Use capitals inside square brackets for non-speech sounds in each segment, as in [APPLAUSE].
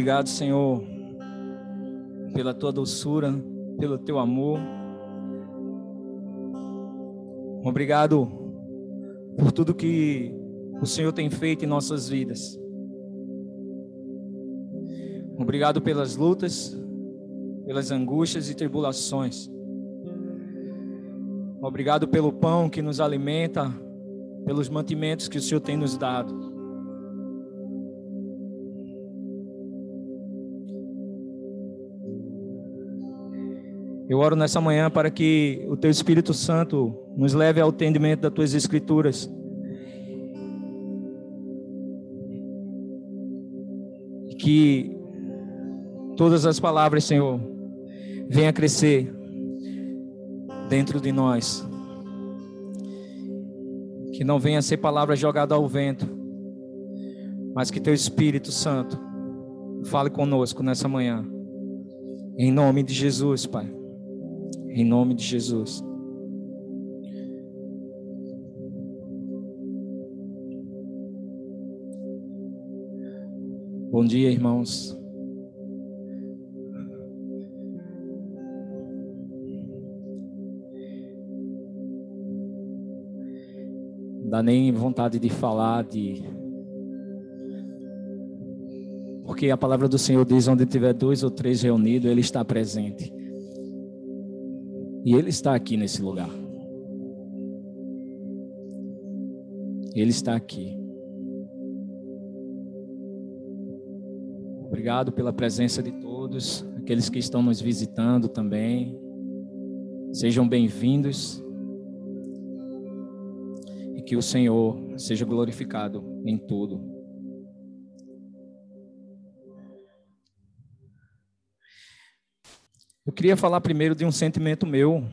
Obrigado, Senhor, pela tua doçura, pelo teu amor. Obrigado por tudo que o Senhor tem feito em nossas vidas. Obrigado pelas lutas, pelas angústias e tribulações. Obrigado pelo pão que nos alimenta, pelos mantimentos que o Senhor tem nos dado. Eu oro nessa manhã para que o Teu Espírito Santo nos leve ao entendimento das Tuas Escrituras. Que todas as palavras, Senhor, venham crescer dentro de nós. Que não venha ser palavra jogada ao vento, mas que Teu Espírito Santo fale conosco nessa manhã. Em nome de Jesus, Pai. Em nome de Jesus. Bom dia, irmãos. Não dá nem vontade de falar de porque a palavra do Senhor diz onde tiver dois ou três reunidos, ele está presente. E Ele está aqui nesse lugar. Ele está aqui. Obrigado pela presença de todos, aqueles que estão nos visitando também. Sejam bem-vindos. E que o Senhor seja glorificado em tudo. Eu queria falar primeiro de um sentimento meu.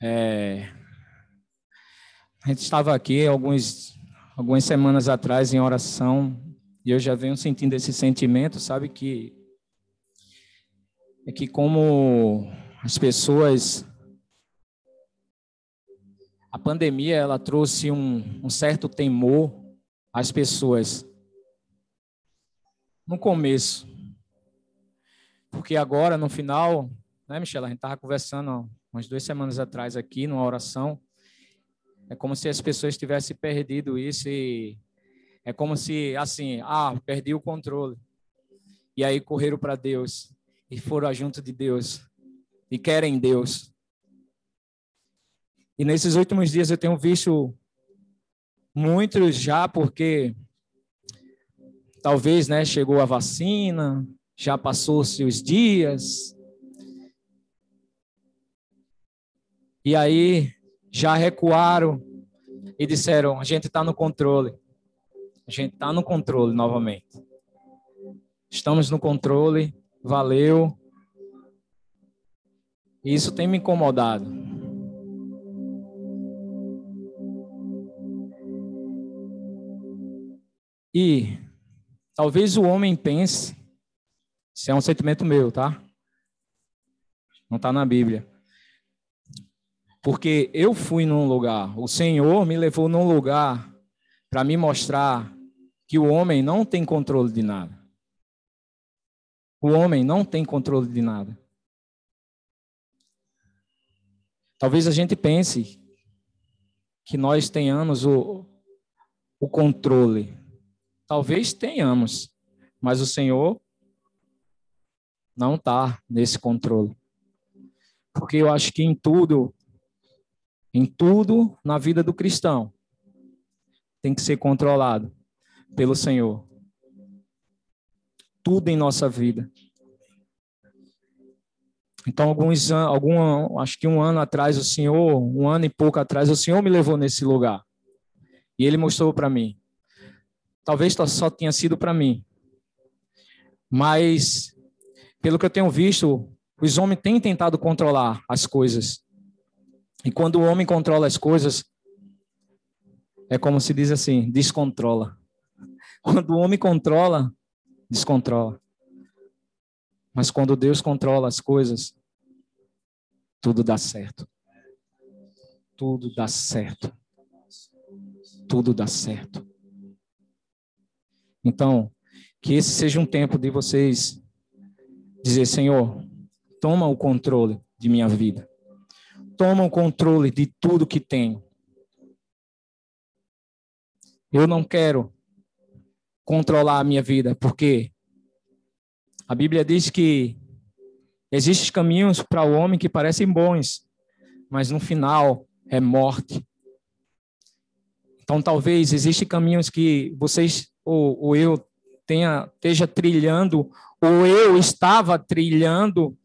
É, a gente estava aqui alguns, algumas semanas atrás em oração e eu já venho sentindo esse sentimento, sabe que é que como as pessoas a pandemia ela trouxe um, um certo temor às pessoas no começo porque agora, no final, né, Michelle, a gente estava conversando umas duas semanas atrás aqui, numa oração, é como se as pessoas tivessem perdido isso e é como se, assim, ah, perdi o controle. E aí correram para Deus e foram junto de Deus e querem Deus. E nesses últimos dias eu tenho visto muitos já, porque talvez, né, chegou a vacina, já passou-se os dias. E aí já recuaram e disseram: a gente está no controle. A gente está no controle novamente. Estamos no controle, valeu. E isso tem me incomodado. E talvez o homem pense isso é um sentimento meu, tá? Não está na Bíblia. Porque eu fui num lugar, o Senhor me levou num lugar para me mostrar que o homem não tem controle de nada. O homem não tem controle de nada. Talvez a gente pense que nós tenhamos o, o controle. Talvez tenhamos, mas o Senhor não está nesse controle. Porque eu acho que em tudo, em tudo na vida do cristão, tem que ser controlado pelo Senhor. Tudo em nossa vida. Então, alguns algum, acho que um ano atrás, o Senhor, um ano e pouco atrás, o Senhor me levou nesse lugar. E Ele mostrou para mim. Talvez só tenha sido para mim. Mas pelo que eu tenho visto, os homens têm tentado controlar as coisas. E quando o homem controla as coisas, é como se diz assim, descontrola. [LAUGHS] Quando o homem controla, descontrola. Mas quando Deus controla as coisas, tudo dá certo. Tudo dá certo. Tudo dá certo. Então, Que esse seja um tempo de vocês dizer, Senhor, toma o controle de minha vida. Toma o controle de tudo que tenho. Eu não quero controlar a minha vida, porque a Bíblia diz que existem caminhos para o homem que parecem bons, mas no final é morte. Então, talvez existem caminhos que vocês ou, ou eu tenha, esteja trilhando, ou eu estava trilhando,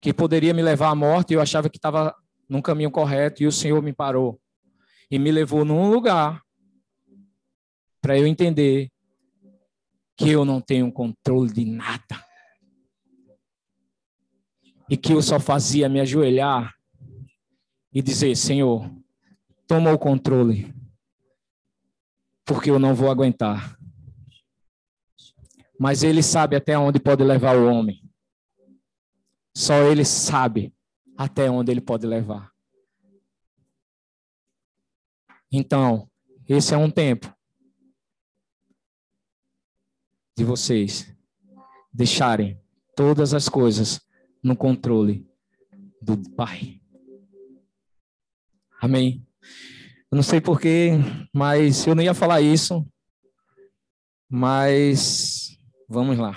que poderia me levar à morte, e eu achava que estava num caminho correto, e o Senhor me parou e me levou num lugar para eu entender que eu não tenho controle de nada. E que eu só fazia me ajoelhar e dizer: Senhor, toma o controle, porque eu não vou aguentar. Mas Ele sabe até onde pode levar o homem. Só Ele sabe até onde Ele pode levar. Então, esse é um tempo de vocês deixarem todas as coisas no controle do Pai. Amém. Eu não sei porquê, mas eu não ia falar isso. Mas vamos lá.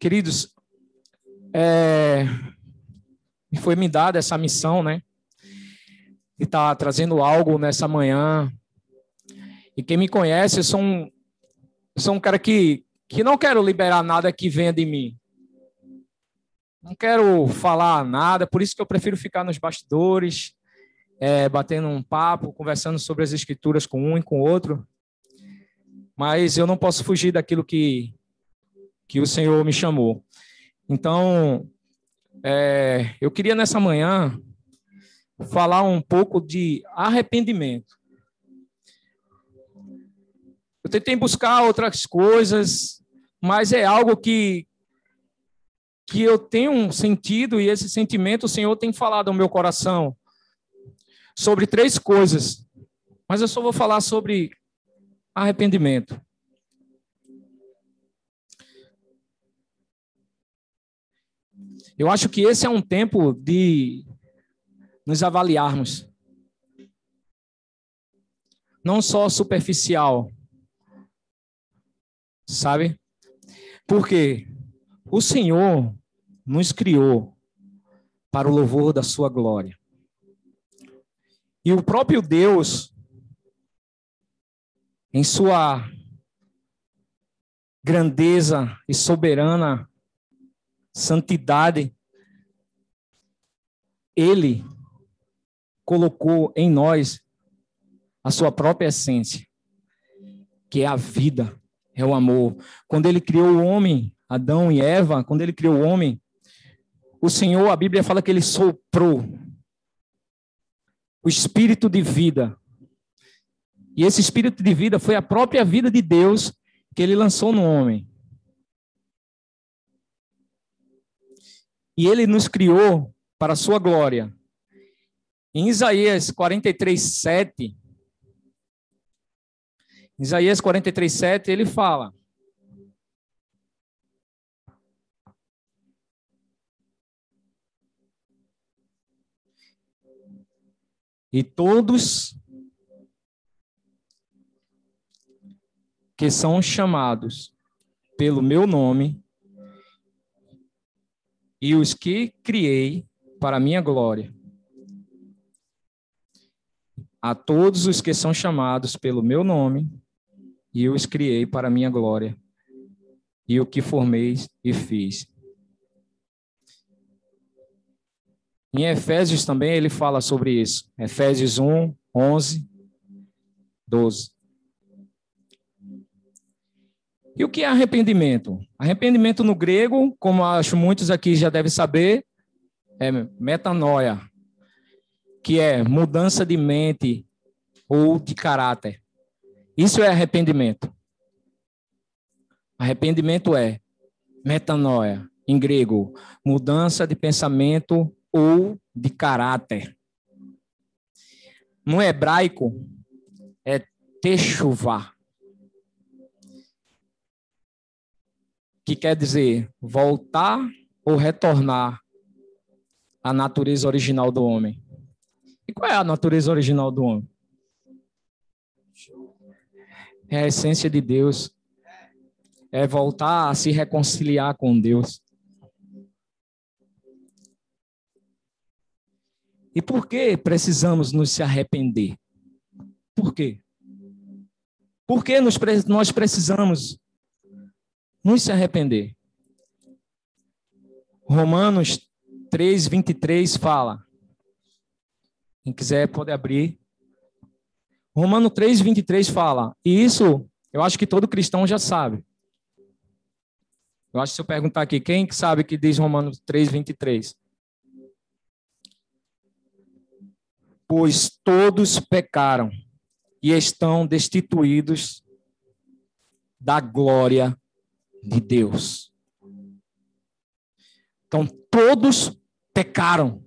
Queridos, é, foi me dada essa missão, né? E tá trazendo algo nessa manhã e quem me conhece, eu sou um, sou um cara que, que não quero liberar nada que venha de mim. Não quero falar nada, por isso que eu prefiro ficar nos bastidores, é, batendo um papo, conversando sobre as escrituras com um e com o outro. Mas eu não posso fugir daquilo que, que o Senhor me chamou. Então, é, eu queria nessa manhã falar um pouco de arrependimento. Eu tentei buscar outras coisas, mas é algo que que eu tenho um sentido e esse sentimento o Senhor tem falado ao meu coração sobre três coisas. Mas eu só vou falar sobre arrependimento. Eu acho que esse é um tempo de nos avaliarmos. Não só superficial, Sabe? Porque o Senhor nos criou para o louvor da sua glória. E o próprio Deus, em sua grandeza e soberana santidade, ele colocou em nós a sua própria essência, que é a vida é o amor. Quando ele criou o homem, Adão e Eva, quando ele criou o homem, o Senhor, a Bíblia fala que ele soprou o espírito de vida. E esse espírito de vida foi a própria vida de Deus que ele lançou no homem. E ele nos criou para a sua glória. Em Isaías 43, 7, Isaías 43, 7, ele fala. E todos que são chamados pelo meu nome e os que criei para minha glória. A todos os que são chamados pelo meu nome e os criei para minha glória, e o que formei e fiz. Em Efésios também ele fala sobre isso. Efésios 1, 11, 12. E o que é arrependimento? Arrependimento no grego, como acho muitos aqui já devem saber, é metanoia, que é mudança de mente ou de caráter. Isso é arrependimento. Arrependimento é metanoia, em grego, mudança de pensamento ou de caráter. No hebraico, é techuvá, que quer dizer voltar ou retornar à natureza original do homem. E qual é a natureza original do homem? É a essência de Deus. É voltar a se reconciliar com Deus. E por que precisamos nos se arrepender? Por quê? Por que nós precisamos nos se arrepender? Romanos 3, 23 fala. Quem quiser pode abrir. Romano 3, 23 fala. E isso eu acho que todo cristão já sabe. Eu acho que se eu perguntar aqui, quem sabe que diz Romanos 3, 23? Pois todos pecaram e estão destituídos da glória de Deus. Então, todos pecaram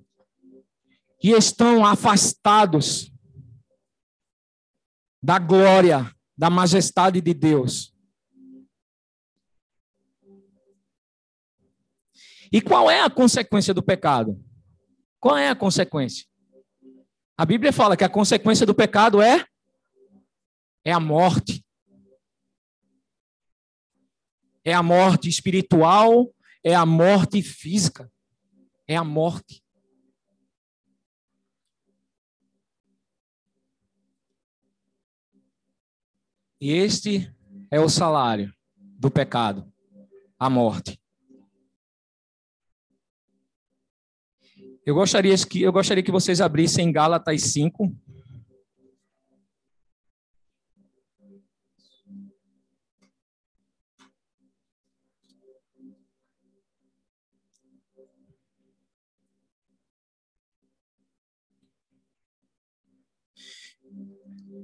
e estão afastados da glória, da majestade de Deus. E qual é a consequência do pecado? Qual é a consequência? A Bíblia fala que a consequência do pecado é é a morte. É a morte espiritual, é a morte física, é a morte. E este é o salário do pecado, a morte. Eu gostaria que, eu gostaria que vocês abrissem Gálatas 5.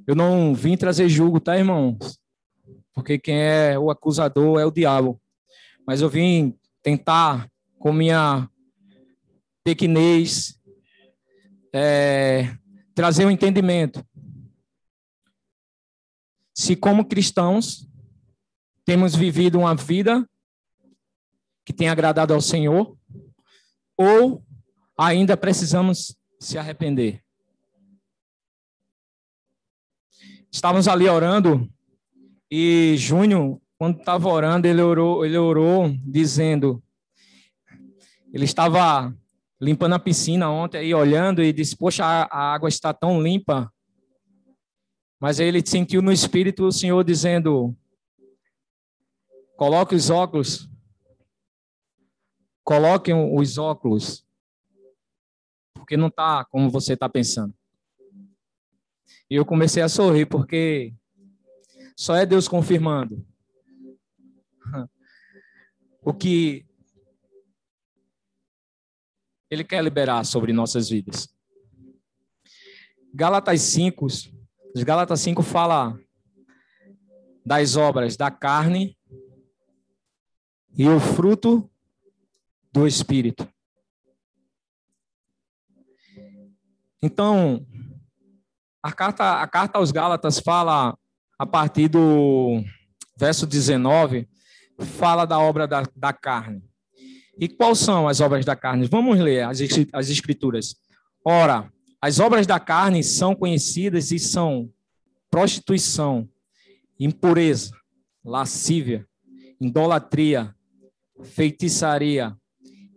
Eu não vim trazer julgo, tá, irmãos? Porque quem é o acusador é o diabo. Mas eu vim tentar, com minha pequenez, é, trazer um entendimento. Se, como cristãos, temos vivido uma vida que tem agradado ao Senhor, ou ainda precisamos se arrepender. Estávamos ali orando e Júnior, quando estava orando, ele orou, ele orou dizendo, ele estava limpando a piscina ontem aí olhando e disse: "Poxa, a água está tão limpa". Mas aí ele sentiu no espírito o Senhor dizendo: "Coloque os óculos. Coloquem os óculos. Porque não está como você está pensando". E eu comecei a sorrir, porque só é Deus confirmando o que Ele quer liberar sobre nossas vidas. Gálatas 5, Gálatas 5 fala das obras da carne e o fruto do Espírito. Então, a carta, a carta aos Gálatas fala, a partir do verso 19, fala da obra da, da carne. E quais são as obras da carne? Vamos ler as, as escrituras. Ora, as obras da carne são conhecidas e são prostituição, impureza, lascívia, idolatria, feitiçaria,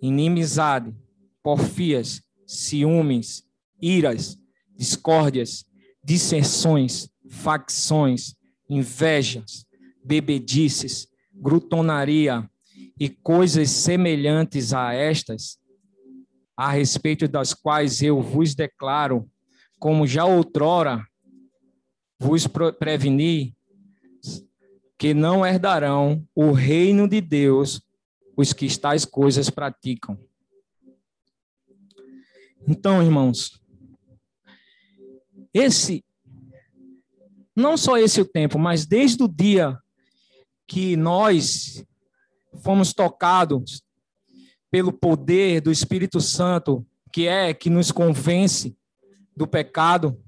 inimizade, porfias, ciúmes, iras, discórdias, dissensões, facções, invejas, bebedices, grutonaria e coisas semelhantes a estas, a respeito das quais eu vos declaro, como já outrora vos preveni, que não herdarão o reino de Deus os que tais coisas praticam. Então, irmãos, esse, não só esse o tempo, mas desde o dia que nós fomos tocados pelo poder do Espírito Santo, que é que nos convence do pecado,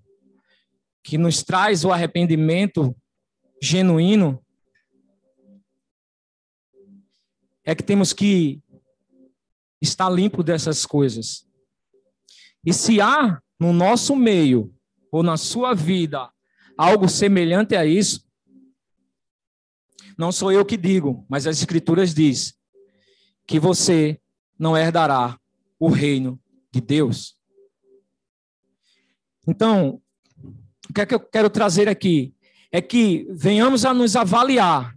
que nos traz o arrependimento genuíno, é que temos que estar limpo dessas coisas. E se há no nosso meio ou na sua vida algo semelhante a isso, não sou eu que digo, mas as escrituras diz que você não herdará o reino de Deus. Então, o que é que eu quero trazer aqui? É que venhamos a nos avaliar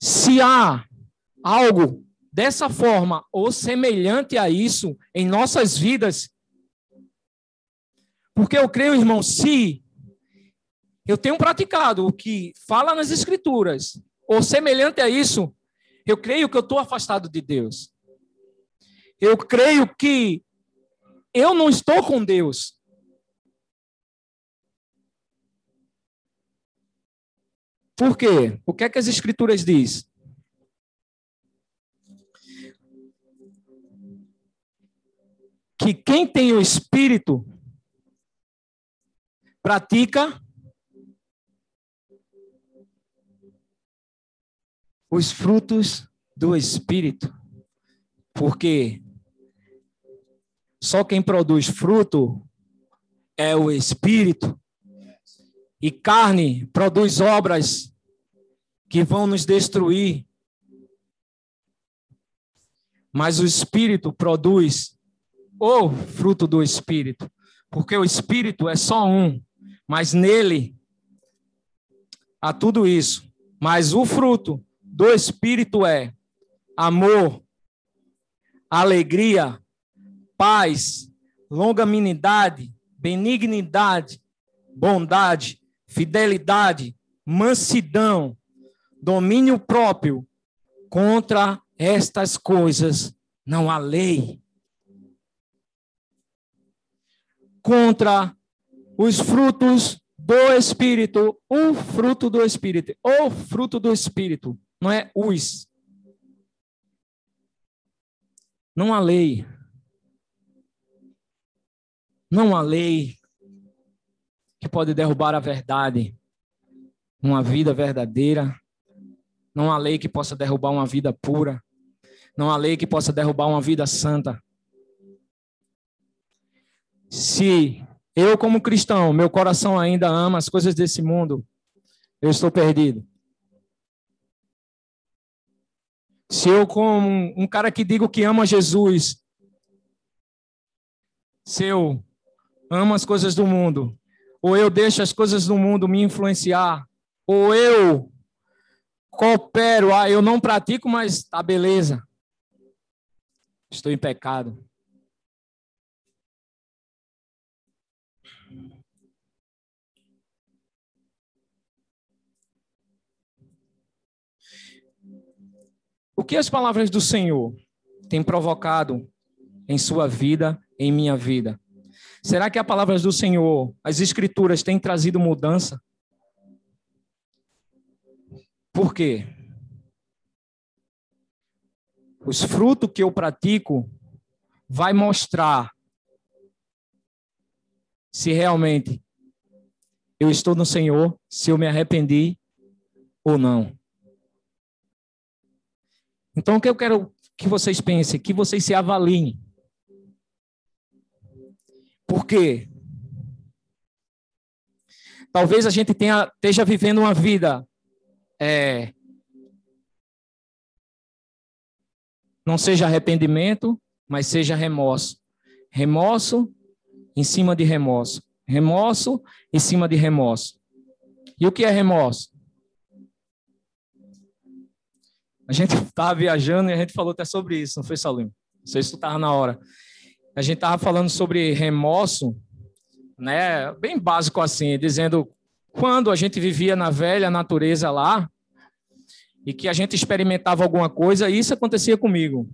se há algo dessa forma ou semelhante a isso em nossas vidas. Porque eu creio, irmão, se eu tenho praticado o que fala nas Escrituras, ou semelhante a isso, eu creio que eu estou afastado de Deus. Eu creio que eu não estou com Deus. Por quê? O que é que as Escrituras diz? Que quem tem o Espírito pratica os frutos do Espírito. Porque só quem produz fruto é o Espírito. E carne produz obras que vão nos destruir. Mas o Espírito produz o fruto do Espírito. Porque o Espírito é só um, mas nele há tudo isso. Mas o fruto do Espírito é amor, alegria, paz, longanimidade, benignidade, bondade, fidelidade, mansidão, domínio próprio. Contra estas coisas não há lei. Contra os frutos do Espírito, o fruto do Espírito, o fruto do Espírito não é os. Não há lei. Não há lei que pode derrubar a verdade, uma vida verdadeira. Não há lei que possa derrubar uma vida pura. Não há lei que possa derrubar uma vida santa. Se eu, como cristão, meu coração ainda ama as coisas desse mundo, eu estou perdido. Se eu, como um cara que digo que ama Jesus, se eu amo as coisas do mundo, ou eu deixo as coisas do mundo me influenciar, ou eu coopero, ah, eu não pratico, mas tá beleza. Estou em pecado. O que as palavras do Senhor têm provocado em sua vida, em minha vida? Será que as palavras do Senhor, as Escrituras, têm trazido mudança? Por quê? Os frutos que eu pratico vai mostrar se realmente eu estou no Senhor, se eu me arrependi ou não. Então, o que eu quero que vocês pensem, que vocês se avaliem. Por quê? Talvez a gente tenha, esteja vivendo uma vida é, não seja arrependimento, mas seja remorso. Remorso em cima de remorso. Remorso em cima de remorso. E o que é remorso? A gente [LAUGHS] estava viajando e a gente falou até sobre isso, não foi, Salim? Não sei se tu estava na hora. A gente estava falando sobre remorso, né? Bem básico assim, dizendo quando a gente vivia na velha natureza lá e que a gente experimentava alguma coisa, isso acontecia comigo.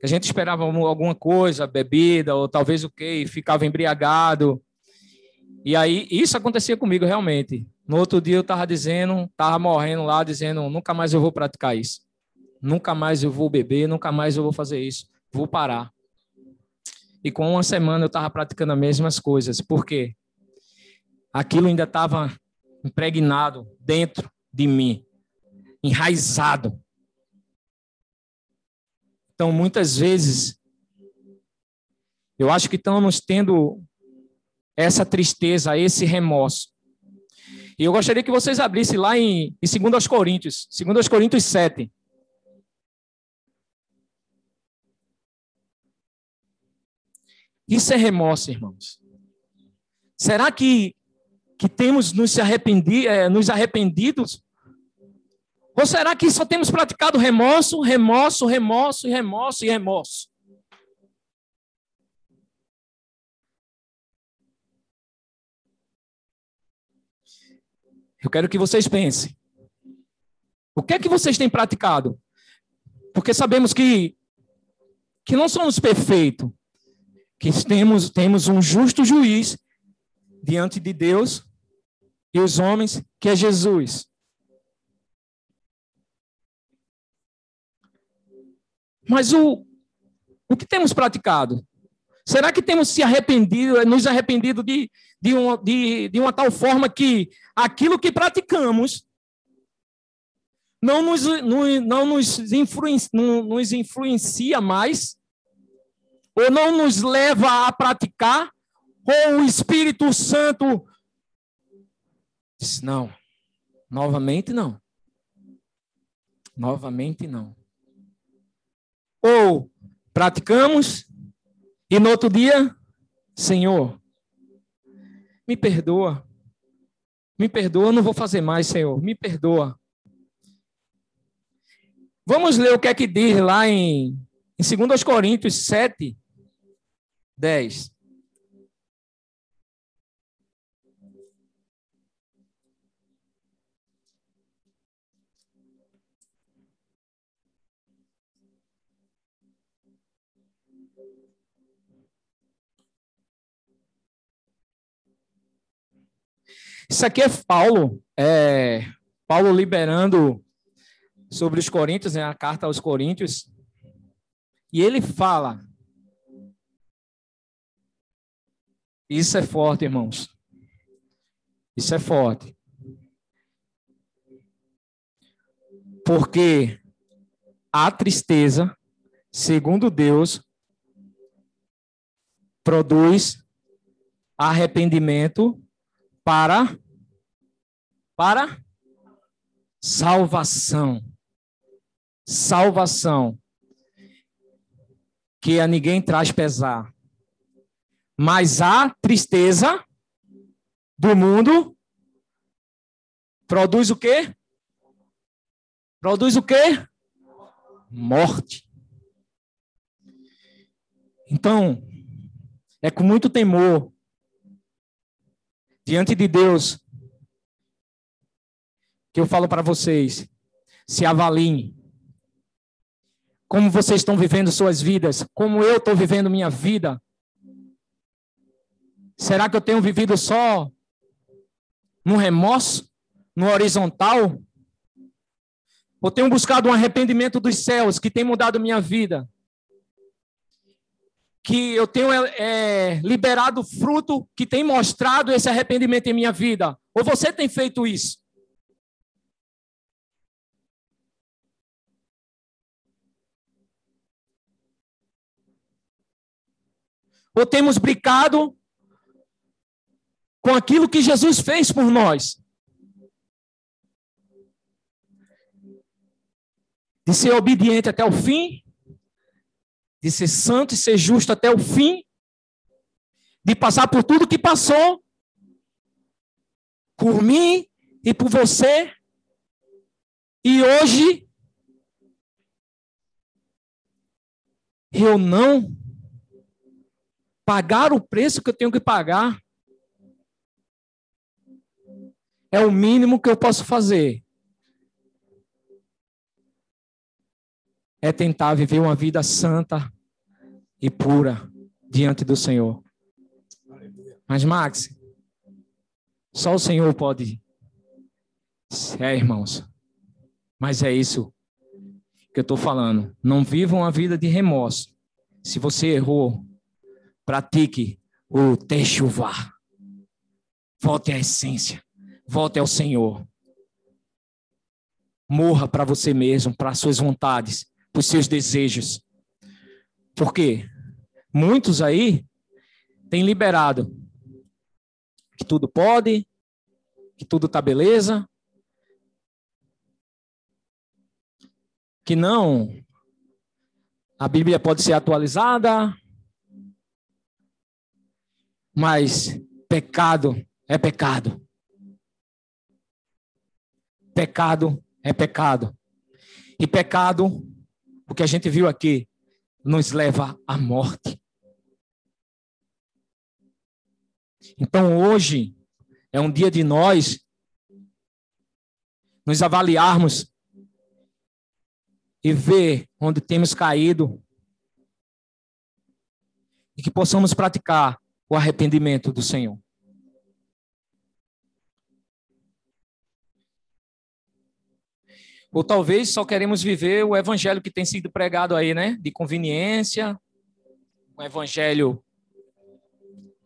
A gente esperava alguma coisa, bebida ou talvez o quê, e ficava embriagado. E aí isso acontecia comigo realmente. No outro dia eu estava dizendo, estava morrendo lá, dizendo, nunca mais eu vou praticar isso. Nunca mais eu vou beber, nunca mais eu vou fazer isso. Vou parar. E com uma semana eu estava praticando as mesmas coisas. Por quê? aquilo ainda estava impregnado dentro de mim, enraizado. Então, muitas vezes, eu acho que estamos tendo essa tristeza, esse remorso. E eu gostaria que vocês abrissem lá em, em 2 Coríntios, 2 Coríntios 7. Isso é remorso, irmãos. Será que, que temos nos, arrependi, é, nos arrependidos? Ou será que só temos praticado remorso, remorso, remorso, remorso e remorso? Eu quero que vocês pensem. O que é que vocês têm praticado? Porque sabemos que, que não somos perfeitos, que temos, temos um justo juiz diante de Deus e os homens, que é Jesus. Mas o, o que temos praticado? Será que temos se arrependido, nos arrependido de, de, uma, de, de uma tal forma que aquilo que praticamos não nos, não, não nos, influencia, não nos influencia mais, ou não nos leva a praticar, ou o Espírito Santo diz: não, novamente não. Novamente não. Ou praticamos e no outro dia, Senhor, me perdoa. Me perdoa, não vou fazer mais, Senhor. Me perdoa. Vamos ler o que é que diz lá em, em 2 Coríntios 7, 10. Isso aqui é Paulo, é, Paulo liberando sobre os Coríntios, né, a carta aos Coríntios, e ele fala. Isso é forte, irmãos. Isso é forte. Porque a tristeza, segundo Deus, produz arrependimento para para salvação. Salvação. Que a ninguém traz pesar. Mas a tristeza do mundo produz o quê? Produz o quê? Morte. Então, é com muito temor diante de Deus, que eu falo para vocês, se avaliem. Como vocês estão vivendo suas vidas, como eu estou vivendo minha vida. Será que eu tenho vivido só no remorso, no horizontal? Ou tenho buscado um arrependimento dos céus que tem mudado minha vida? que eu tenho é, liberado fruto que tem mostrado esse arrependimento em minha vida? Ou você tem feito isso? Ou temos brincado com aquilo que Jesus fez por nós? De ser obediente até o fim de ser santo e ser justo até o fim, de passar por tudo que passou, por mim e por você, e hoje eu não pagar o preço que eu tenho que pagar. É o mínimo que eu posso fazer. É tentar viver uma vida santa, e pura diante do Senhor. Mas, Max, só o Senhor pode. É, irmãos. Mas é isso que eu estou falando. Não vivam uma vida de remorso. Se você errou, pratique o techuvá. Volte à essência. Volte ao Senhor. Morra para você mesmo, para suas vontades, para os seus desejos. Por quê? Muitos aí têm liberado que tudo pode, que tudo tá beleza, que não a Bíblia pode ser atualizada, mas pecado é pecado. Pecado é pecado. E pecado, o que a gente viu aqui, nos leva à morte. Então hoje é um dia de nós nos avaliarmos e ver onde temos caído e que possamos praticar o arrependimento do Senhor. Ou talvez só queremos viver o evangelho que tem sido pregado aí, né? De conveniência, um evangelho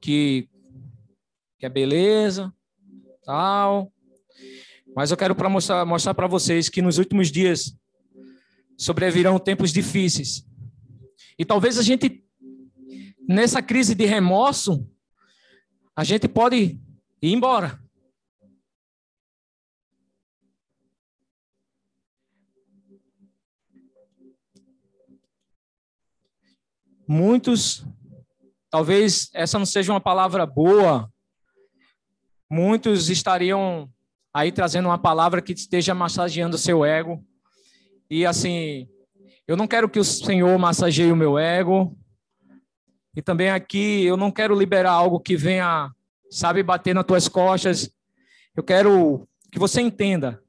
que, que é beleza, tal. Mas eu quero para mostrar, mostrar para vocês que nos últimos dias sobrevirão tempos difíceis. E talvez a gente, nessa crise de remorso, a gente pode ir embora. Muitos, talvez essa não seja uma palavra boa, muitos estariam aí trazendo uma palavra que esteja massageando o seu ego, e assim, eu não quero que o Senhor massageie o meu ego. E também aqui eu não quero liberar algo que venha, sabe, bater nas tuas costas. Eu quero que você entenda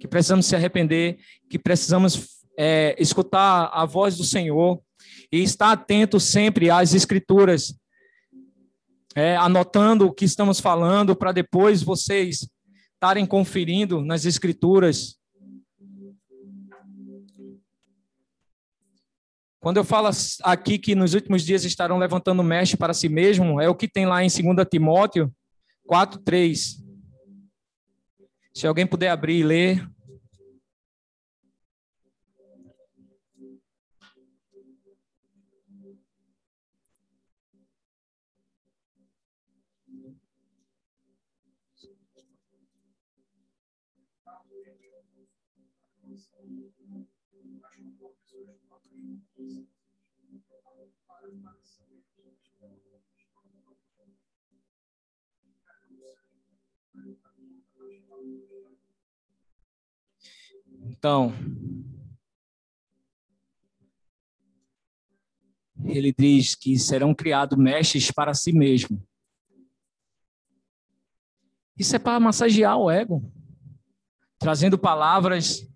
que precisamos se arrepender, que precisamos é, escutar a voz do Senhor e estar atento sempre às Escrituras, é, anotando o que estamos falando para depois vocês estarem conferindo nas Escrituras Quando eu falo aqui que nos últimos dias estarão levantando mexe para si mesmo, é o que tem lá em 2 Timóteo 4, 3. Se alguém puder abrir e ler. Então, ele diz que serão criados mestres para si mesmo. Isso é para massagear o ego, trazendo palavras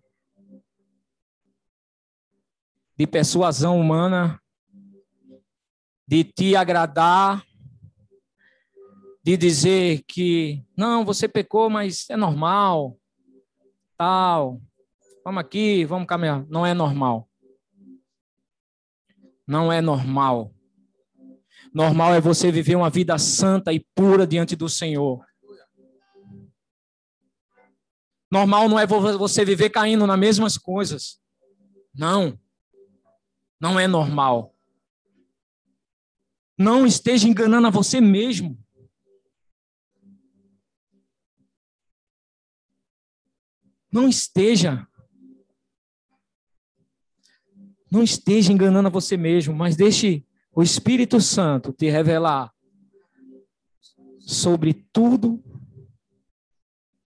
de persuasão humana, de te agradar, de dizer que não, você pecou, mas é normal, tal. Vamos aqui, vamos caminhar. Não é normal. Não é normal. Normal é você viver uma vida santa e pura diante do Senhor. Normal não é você viver caindo nas mesmas coisas. Não. Não é normal. Não esteja enganando a você mesmo. Não esteja. Não esteja enganando a você mesmo, mas deixe o Espírito Santo te revelar sobre tudo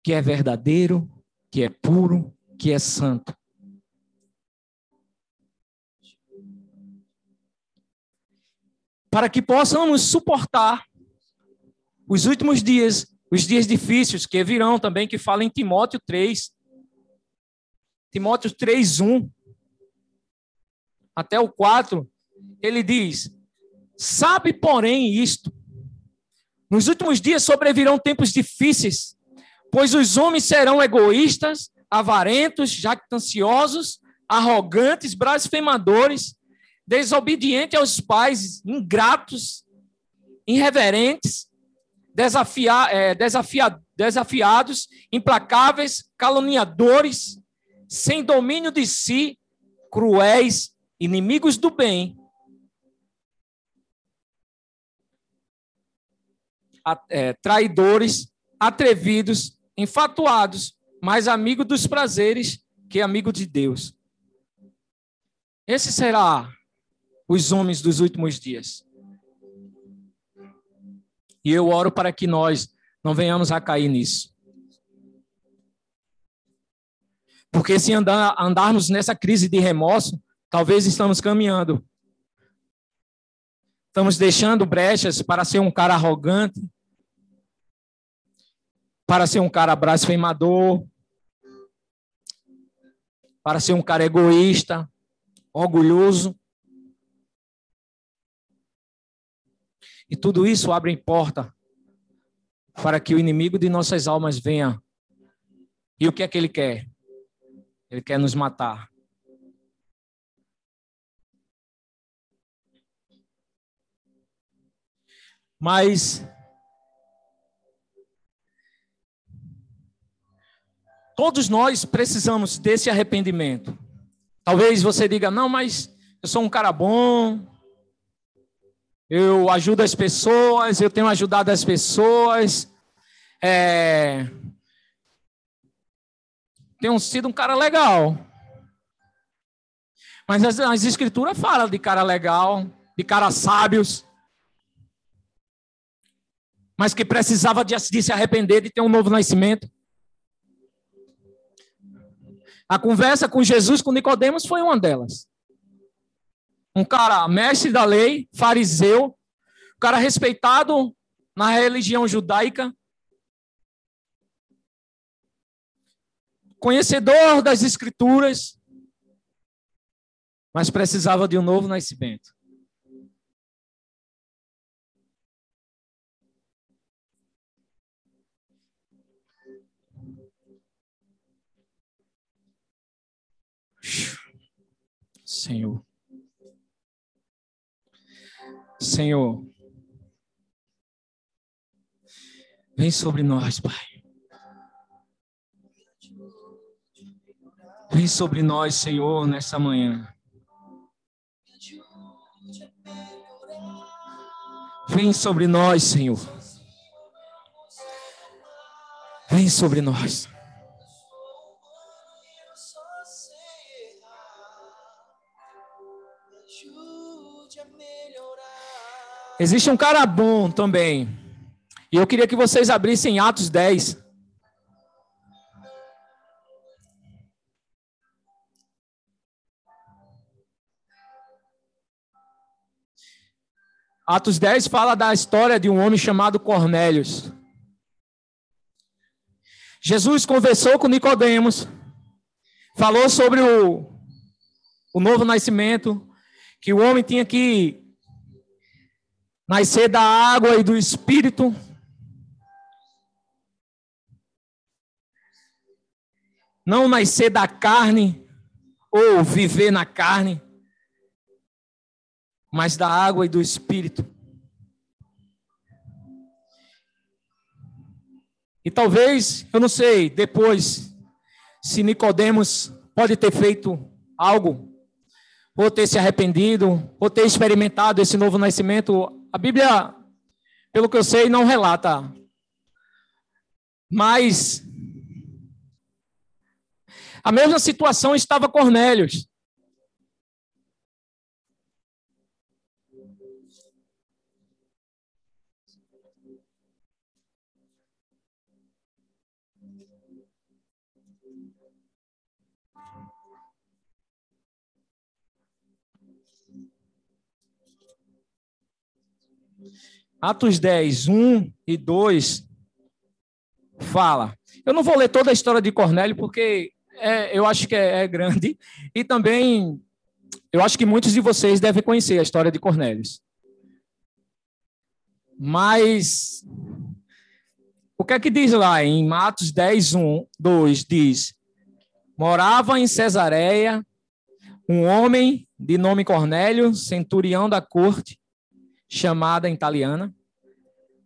que é verdadeiro, que é puro, que é santo. Para que possamos suportar os últimos dias, os dias difíceis que virão também, que fala em Timóteo 3. Timóteo 3:1 até o 4, ele diz: Sabe, porém, isto: nos últimos dias sobrevirão tempos difíceis, pois os homens serão egoístas, avarentos, jactanciosos, arrogantes, blasfemadores, desobedientes aos pais, ingratos, irreverentes, desafia, é, desafia, desafiados, implacáveis, caluniadores, sem domínio de si, cruéis, inimigos do bem, é, traidores, atrevidos, enfatuados, mais amigo dos prazeres que amigo de Deus. Esse será os homens dos últimos dias. E eu oro para que nós não venhamos a cair nisso. Porque se andar, andarmos nessa crise de remorso, talvez estamos caminhando. Estamos deixando brechas para ser um cara arrogante, para ser um cara blasfemador, para ser um cara egoísta, orgulhoso. E tudo isso abre porta para que o inimigo de nossas almas venha. E o que é que ele quer? Ele quer nos matar. Mas Todos nós precisamos desse arrependimento. Talvez você diga: não, mas eu sou um cara bom, eu ajudo as pessoas, eu tenho ajudado as pessoas, é... tenho sido um cara legal. Mas as, as escrituras falam de cara legal, de caras sábios, mas que precisava de, de se arrepender, de ter um novo nascimento. A conversa com Jesus, com Nicodemos, foi uma delas. Um cara mestre da lei, fariseu, um cara respeitado na religião judaica, conhecedor das escrituras, mas precisava de um novo nascimento. Senhor. Senhor. Vem sobre nós, Pai. Vem sobre nós, Senhor, nessa manhã. Vem sobre nós, Senhor. Vem sobre nós. Existe um cara bom também. E eu queria que vocês abrissem Atos 10. Atos 10 fala da história de um homem chamado Cornélios. Jesus conversou com Nicodemos, falou sobre o, o novo nascimento, que o homem tinha que nascer da água e do espírito. Não nascer da carne ou viver na carne, mas da água e do espírito. E talvez, eu não sei, depois, se Nicodemos pode ter feito algo, ou ter se arrependido, ou ter experimentado esse novo nascimento a Bíblia, pelo que eu sei, não relata. Mas a mesma situação estava Cornélios. Atos 10, 1 e 2 fala. Eu não vou ler toda a história de Cornélio, porque é, eu acho que é, é, grande. E também, eu acho que muitos de vocês devem conhecer a história de Cornélio. Mas, o que é que diz lá em Atos 10, 1, 2? Diz: Morava em Cesareia um homem de nome Cornélio, centurião da corte, chamada italiana.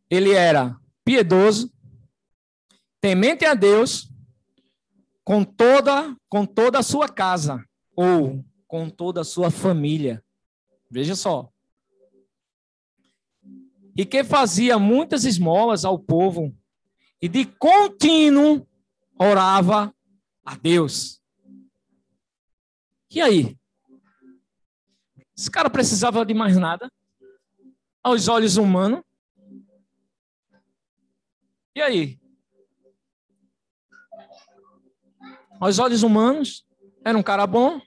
Ele era piedoso, temente a Deus, com toda, com toda a sua casa, ou com toda a sua família. Veja só. E que fazia muitas esmolas ao povo, e de contínuo orava a Deus. E aí? Esse cara precisava de mais nada? Aos olhos humanos? E aí? Aos olhos humanos, era um cara bom,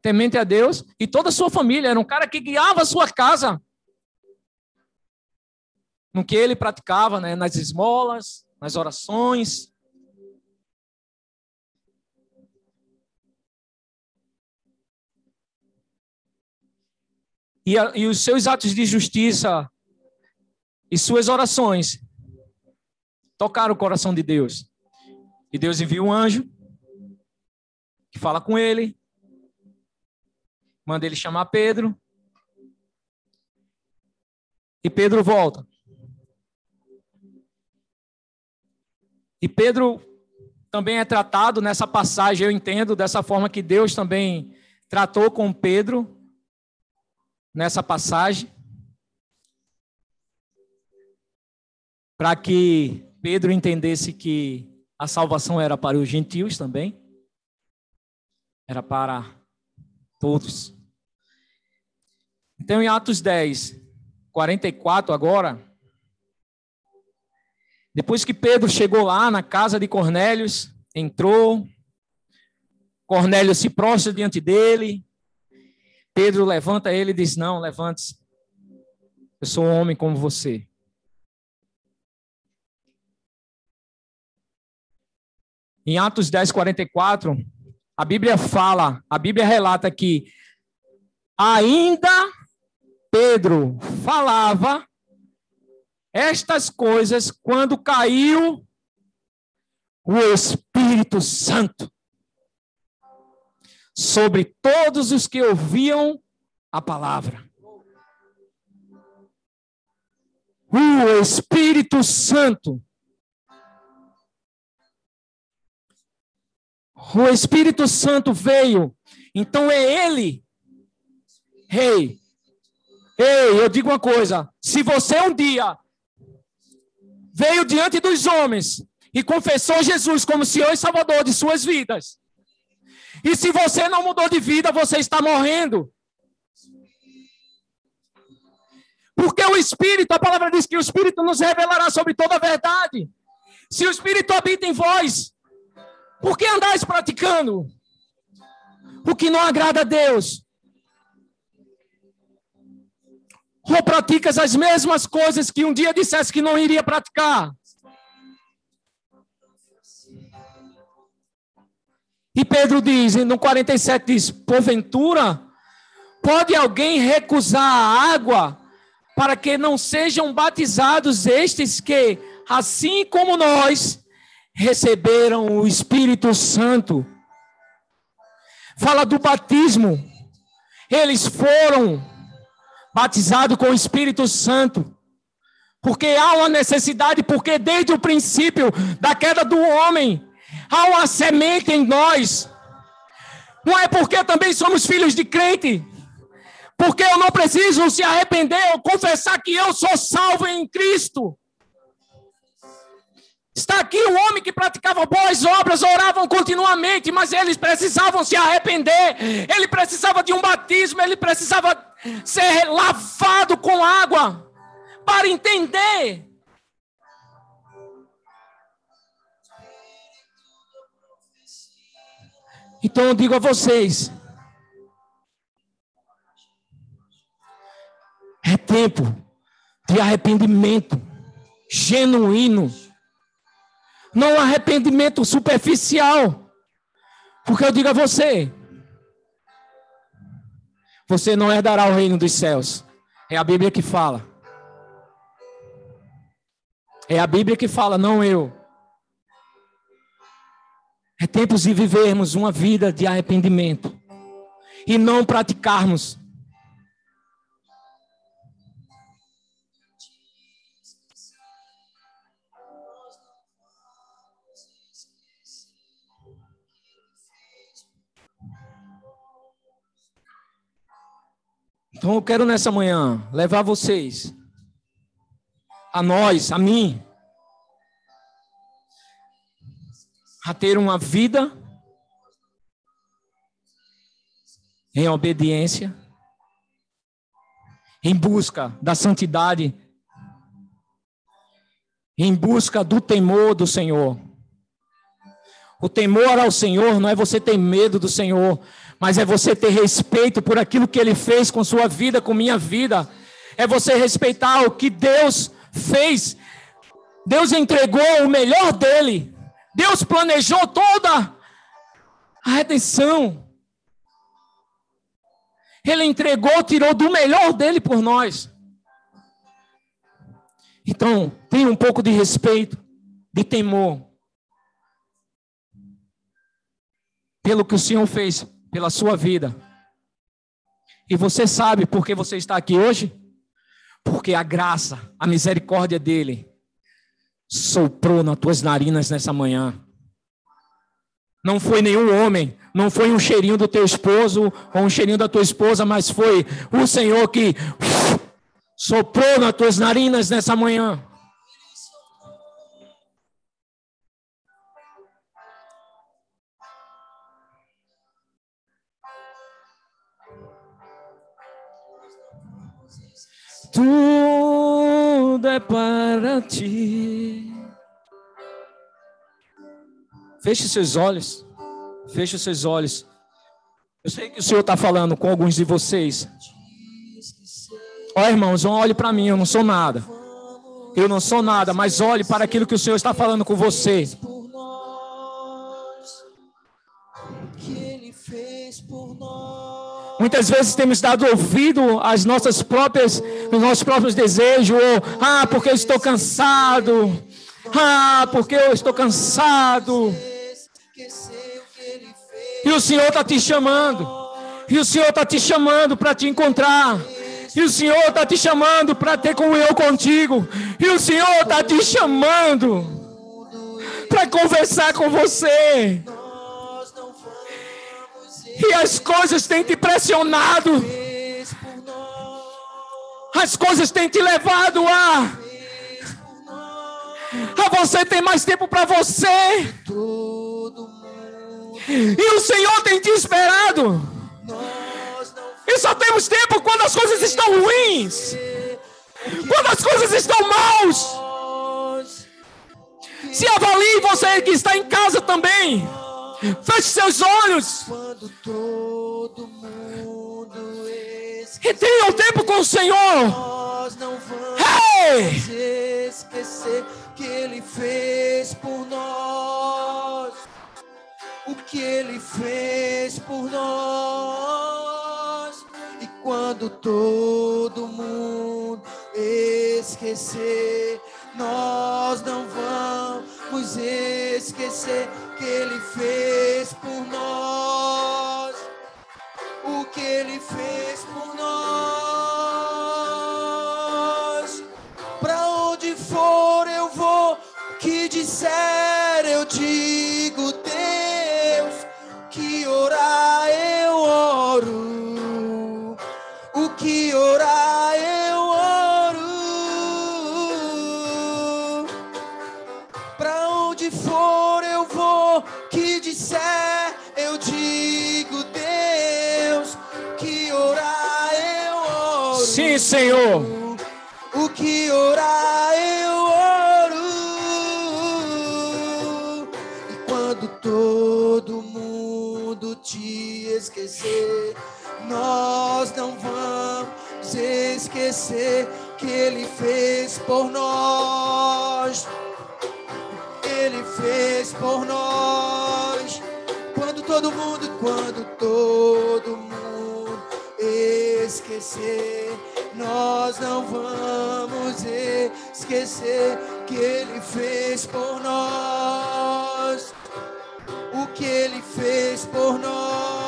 temente a Deus, e toda a sua família, era um cara que guiava a sua casa. No que ele praticava, né, nas esmolas, nas orações. E, a, e os seus atos de justiça e suas orações tocaram o coração de Deus. E Deus envia um anjo que fala com ele, manda ele chamar Pedro. E Pedro volta. E Pedro também é tratado nessa passagem, eu entendo, dessa forma que Deus também tratou com Pedro nessa passagem. Para que Pedro entendesse que a salvação era para os gentios também, era para todos. Então, em Atos 10, 44 agora, depois que Pedro chegou lá na casa de Cornélios, entrou, Cornélio se prostra diante dele, Pedro levanta ele e diz: Não, levante-se, eu sou um homem como você. Em Atos 10, 44, a Bíblia fala, a Bíblia relata que ainda Pedro falava estas coisas quando caiu o Espírito Santo sobre todos os que ouviam a palavra. O Espírito Santo. O Espírito Santo veio. Então é Ele. Rei. Ei, eu digo uma coisa. Se você um dia veio diante dos homens e confessou Jesus como Senhor e Salvador de suas vidas. E se você não mudou de vida, você está morrendo. Porque o Espírito, a palavra diz que o Espírito nos revelará sobre toda a verdade. Se o Espírito habita em vós, por que andais praticando o que não agrada a Deus? Ou praticas as mesmas coisas que um dia dissesse que não iria praticar? E Pedro diz, no 47 diz: Porventura, pode alguém recusar a água para que não sejam batizados estes que, assim como nós, receberam o Espírito Santo? Fala do batismo. Eles foram batizado com o Espírito Santo. Porque há uma necessidade, porque desde o princípio da queda do homem, há uma semente em nós. Não é porque também somos filhos de crente, porque eu não preciso se arrepender ou confessar que eu sou salvo em Cristo. Está aqui o homem que praticava boas obras, oravam continuamente, mas eles precisavam se arrepender, ele precisava de um batismo, ele precisava ser lavado com água para entender. Então eu digo a vocês: é tempo de arrependimento genuíno, não arrependimento superficial. Porque eu digo a você: você não herdará o reino dos céus. É a Bíblia que fala. É a Bíblia que fala, não eu. É tempo de vivermos uma vida de arrependimento e não praticarmos. Então eu quero nessa manhã levar vocês, a nós, a mim, a ter uma vida em obediência, em busca da santidade, em busca do temor do Senhor. O temor ao Senhor não é você ter medo do Senhor, mas é você ter respeito por aquilo que Ele fez com sua vida, com minha vida. É você respeitar o que Deus fez. Deus entregou o melhor dele. Deus planejou toda a redenção. Ele entregou, tirou do melhor dele por nós. Então, tenha um pouco de respeito, de temor. Pelo que o Senhor fez pela sua vida. E você sabe por que você está aqui hoje? Porque a graça, a misericórdia dele soprou nas tuas narinas nessa manhã. Não foi nenhum homem, não foi um cheirinho do teu esposo ou um cheirinho da tua esposa, mas foi o Senhor que soprou nas tuas narinas nessa manhã. Tudo é para ti. Feche seus olhos. Feche seus olhos. Eu sei que o Senhor está falando com alguns de vocês. Ó oh, irmãos, olhe para mim, eu não sou nada. Eu não sou nada, mas olhe para aquilo que o Senhor está falando com você. Muitas vezes temos dado ouvido às nossas próprias, aos nossos próprios desejos, ou ah, porque eu estou cansado. Ah, porque eu estou cansado. E o Senhor está te chamando. E o Senhor está te chamando para te encontrar. E o Senhor está te chamando para ter comunhão contigo. E o Senhor está te chamando para conversar com você. As coisas têm te pressionado. As coisas têm te levado a. A você ter mais tempo para você. E o Senhor tem te esperado. E só temos tempo quando as coisas estão ruins. Quando as coisas estão maus. Se avalie você que está em casa também. Feche seus olhos. Quando todo mundo e tenha um tempo com o Senhor. Nós não vamos hey! esquecer que Ele fez por nós. O que Ele fez por nós. E quando todo mundo esquecer, nós não vamos esquecer que Ele fez por nós, o que Ele fez por nós. Senhor. O que orar eu oro. E quando todo mundo te esquecer, nós não vamos esquecer que Ele fez por nós. Ele fez por nós. Quando todo mundo, quando todo mundo esquecer, nós não vamos esquecer que Ele fez por nós. O que Ele fez por nós.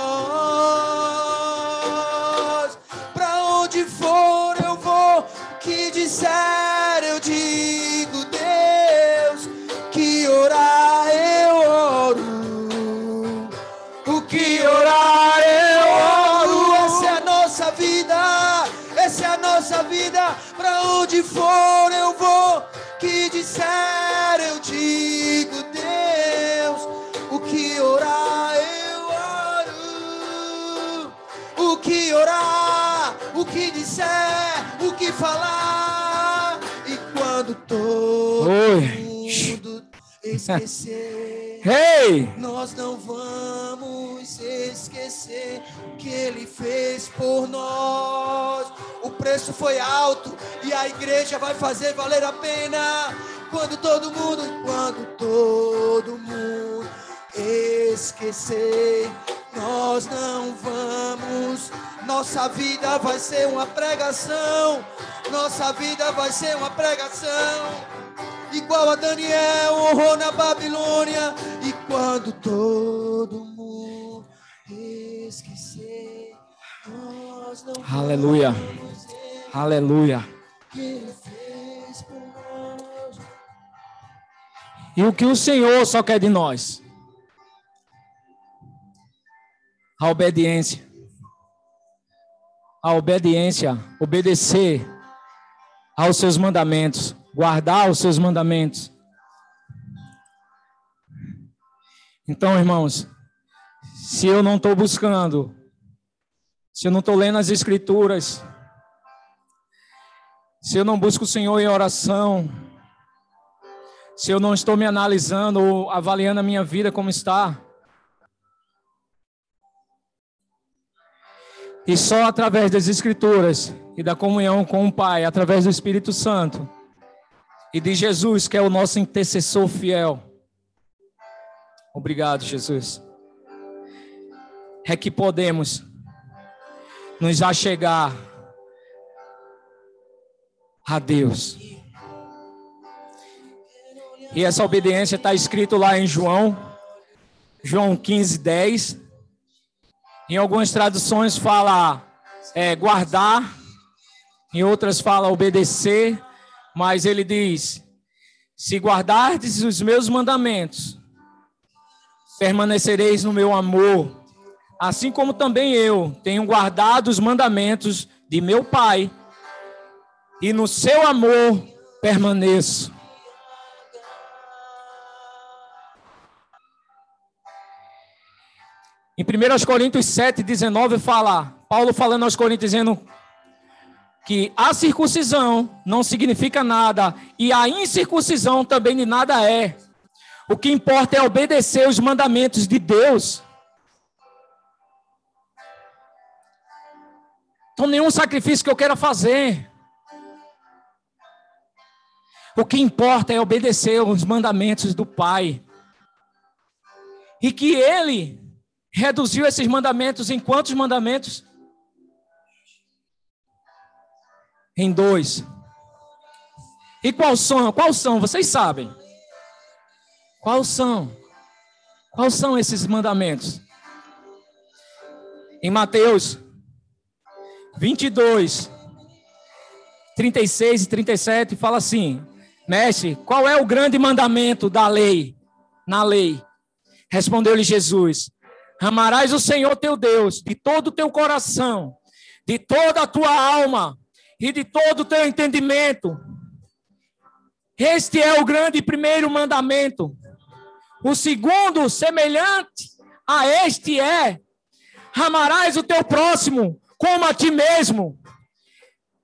Que for eu vou, que disser eu digo, Deus, o que orar eu oro, o que orar, o que disser, o que falar, e quando todo Oi. mundo esquecer. [LAUGHS] Ei! Nós não vamos esquecer o que ele fez por nós. O preço foi alto e a igreja vai fazer valer a pena. Quando todo mundo, quando todo mundo esquecer, nós não vamos. Nossa vida vai ser uma pregação. Nossa vida vai ser uma pregação igual a Daniel honrou na Babilônia. E quando todo Aleluia. Aleluia. E o que o Senhor só quer de nós? A obediência. A obediência, obedecer aos seus mandamentos, guardar os seus mandamentos. Então, irmãos, se eu não estou buscando, se eu não estou lendo as Escrituras, se eu não busco o Senhor em oração, se eu não estou me analisando ou avaliando a minha vida como está, e só através das Escrituras e da comunhão com o Pai, através do Espírito Santo e de Jesus, que é o nosso intercessor fiel. Obrigado, Jesus. É que podemos nos achegar a Deus. E essa obediência está escrito lá em João, João 15, 10. Em algumas traduções fala é, guardar, em outras fala obedecer, mas ele diz: se guardardes os meus mandamentos, permanecereis no meu amor, assim como também eu tenho guardado os mandamentos de meu Pai, e no seu amor permaneço. Em 1 Coríntios 7, 19, fala, Paulo falando aos Coríntios, dizendo que a circuncisão não significa nada e a incircuncisão também de nada é. O que importa é obedecer os mandamentos de Deus. Então, nenhum sacrifício que eu queira fazer. O que importa é obedecer os mandamentos do Pai. E que Ele reduziu esses mandamentos em quantos mandamentos? Em dois. E quais são? Quais são? Vocês sabem. Quais são? Quais são esses mandamentos? Em Mateus 22, 36 e 37, fala assim: Mestre, qual é o grande mandamento da lei? Na lei. Respondeu-lhe Jesus: Amarás o Senhor teu Deus de todo o teu coração, de toda a tua alma e de todo o teu entendimento. Este é o grande primeiro mandamento. O segundo, semelhante a este, é: amarás o teu próximo como a ti mesmo.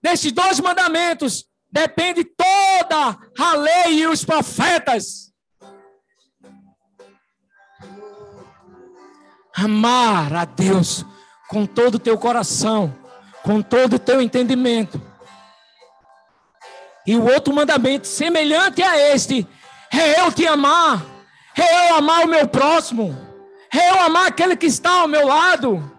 Desses dois mandamentos depende toda a lei e os profetas. Amar a Deus com todo o teu coração, com todo o teu entendimento. E o outro mandamento, semelhante a este, é eu te amar, é eu amar o meu próximo, é eu amar aquele que está ao meu lado.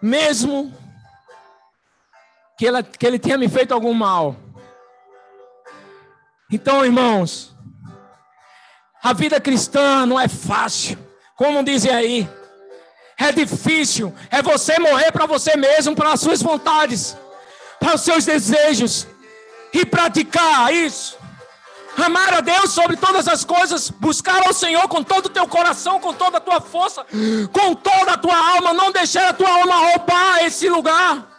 Mesmo que, ela, que ele tenha me feito algum mal. Então, irmãos, a vida cristã não é fácil, como dizem aí. É difícil, é você morrer para você mesmo, para as suas vontades, para os seus desejos e praticar isso. Amar a Deus sobre todas as coisas, buscar ao Senhor com todo o teu coração, com toda a tua força, com toda a tua alma, não deixar a tua alma roubar esse lugar.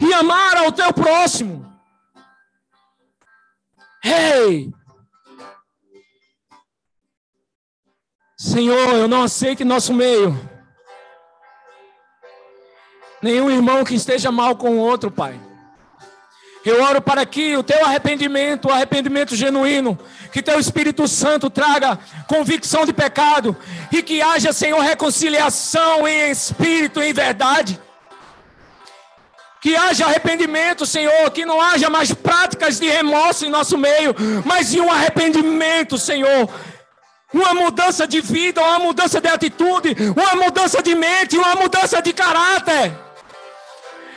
e amar ao teu próximo. Ei! Senhor, eu não aceito em nosso meio nenhum irmão que esteja mal com o outro, Pai. Eu oro para que o teu arrependimento, o arrependimento genuíno, que teu Espírito Santo traga convicção de pecado e que haja, Senhor, reconciliação em espírito e em verdade. Que haja arrependimento, Senhor, que não haja mais práticas de remorso em nosso meio, mas em um arrependimento, Senhor, uma mudança de vida, uma mudança de atitude, uma mudança de mente, uma mudança de caráter.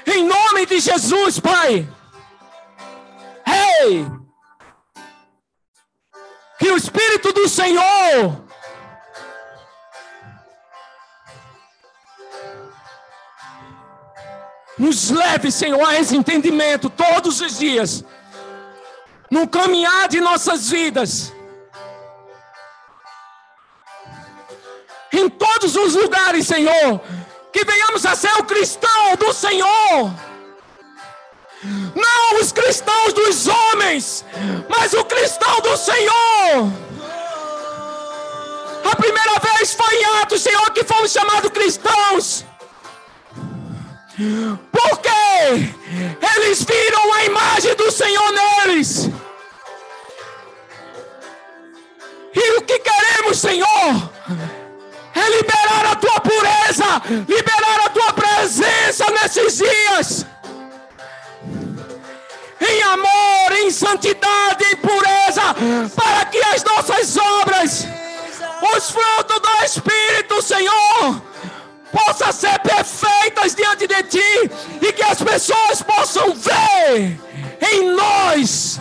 Em nome de Jesus, Pai. Ei! Que o Espírito do Senhor nos leve, Senhor, a esse entendimento todos os dias, no caminhar de nossas vidas em todos os lugares, Senhor. Que venhamos a ser o cristão do Senhor. Não os cristãos dos homens, mas o cristão do Senhor. A primeira vez foi em Atos, Senhor, que fomos chamados cristãos. Porque eles viram a imagem do Senhor neles. E o que queremos, Senhor? é liberar a tua pureza, liberar a tua presença nesses dias. Em amor, em santidade, em pureza, para que as nossas obras, os frutos do Espírito, Senhor, possam ser perfeitas diante de ti e que as pessoas possam ver em nós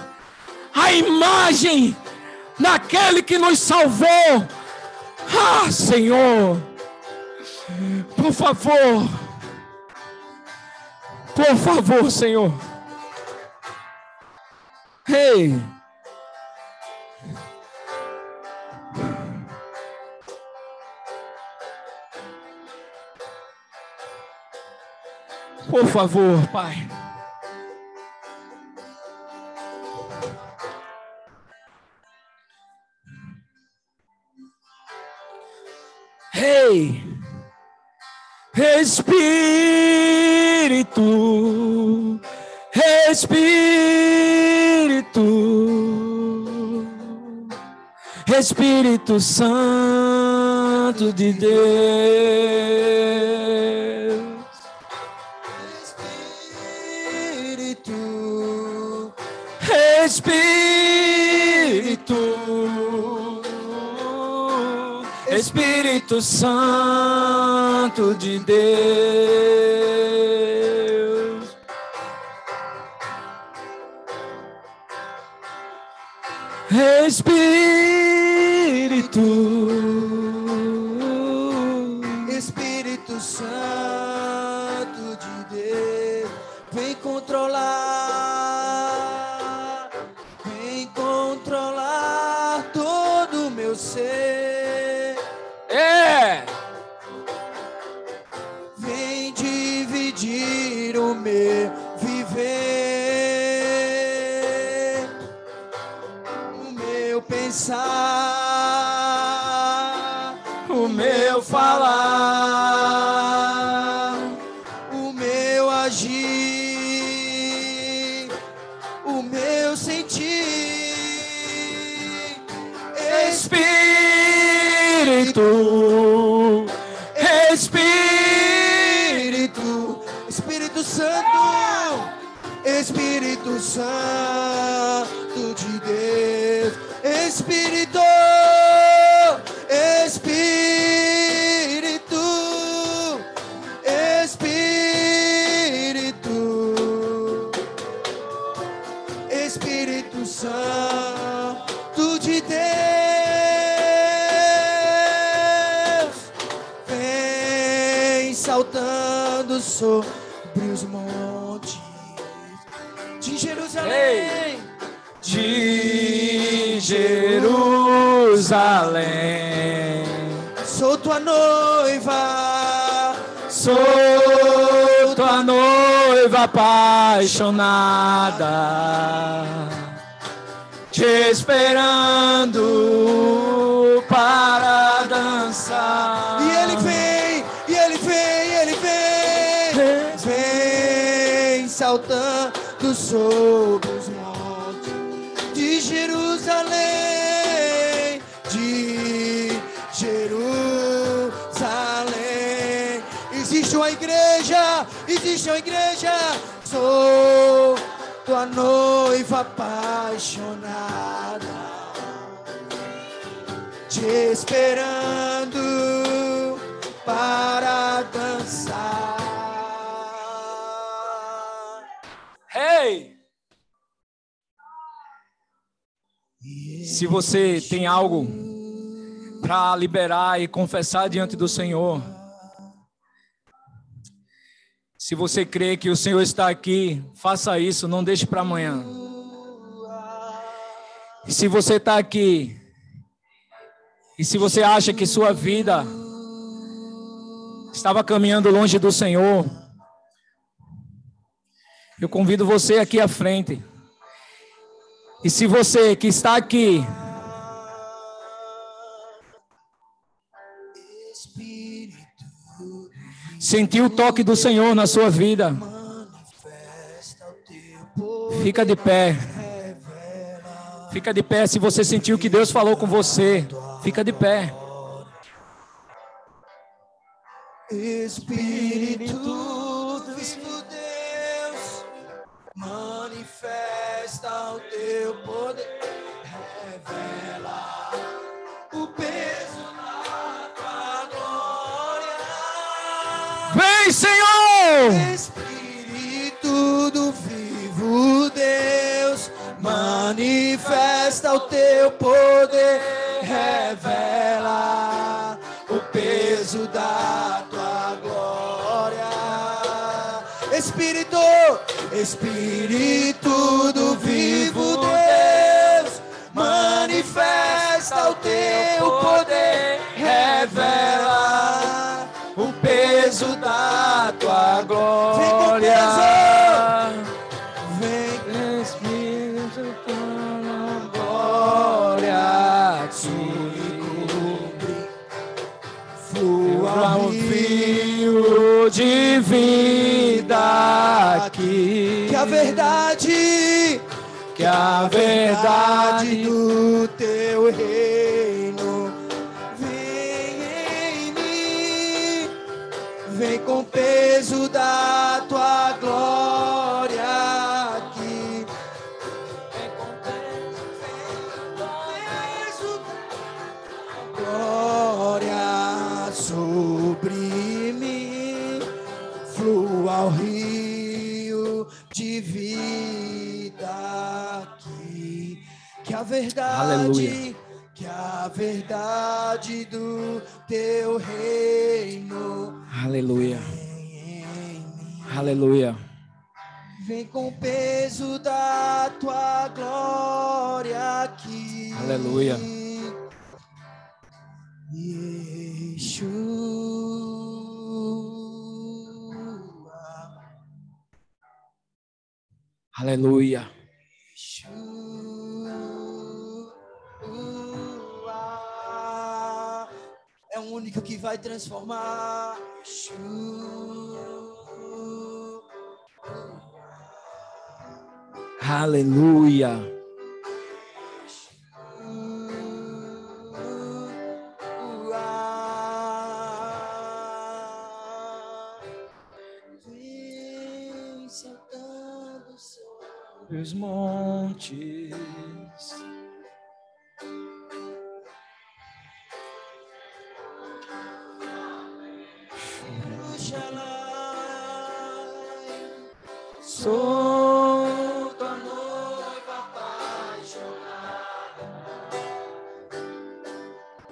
a imagem daquele que nos salvou ah, Senhor, por favor, por favor, Senhor. Hey. Por favor, Pai. Ei, Espírito, Espírito, Espírito Santo de Deus. Espírito, Espírito. Espírito Santo de Deus. Espírito, Espírito, Espírito, Santo, Espírito Santo saltando sobre os montes de Jerusalém, de Jerusalém. Sou tua noiva, sou tua noiva, noiva apaixonada, te esperando para dançar. Saltando sobre os montes de Jerusalém, de Jerusalém. Existe uma igreja, existe uma igreja. Sou tua noiva apaixonada te esperando para dançar. Hey! Se você tem algo para liberar e confessar diante do Senhor, se você crê que o Senhor está aqui, faça isso, não deixe para amanhã. Se você está aqui e se você acha que sua vida estava caminhando longe do Senhor, eu convido você aqui à frente. E se você que está aqui sentiu o toque do Senhor na sua vida, fica de pé. Fica de pé se você sentiu que Deus falou com você. Fica de pé. Espírito Vem, Senhor! Espírito do vivo Deus, manifesta o teu poder, revela o peso da tua glória. Espírito, Espírito do vivo Deus, manifesta o teu poder, revela peso da tua glória. Vem Espírito glória. te flua um o fio de vida aqui. que a verdade, que a verdade do teu reino peso da tua glória aqui. Glória sobre mim, flua o rio de vida aqui, que a verdade, Aleluia. que a verdade do teu reino Aleluia. Aleluia. Vem com o peso da tua glória aqui. Aleluia. Yeshua. Aleluia. Yeshua. É o único que vai transformar. Aleluia. Os montes.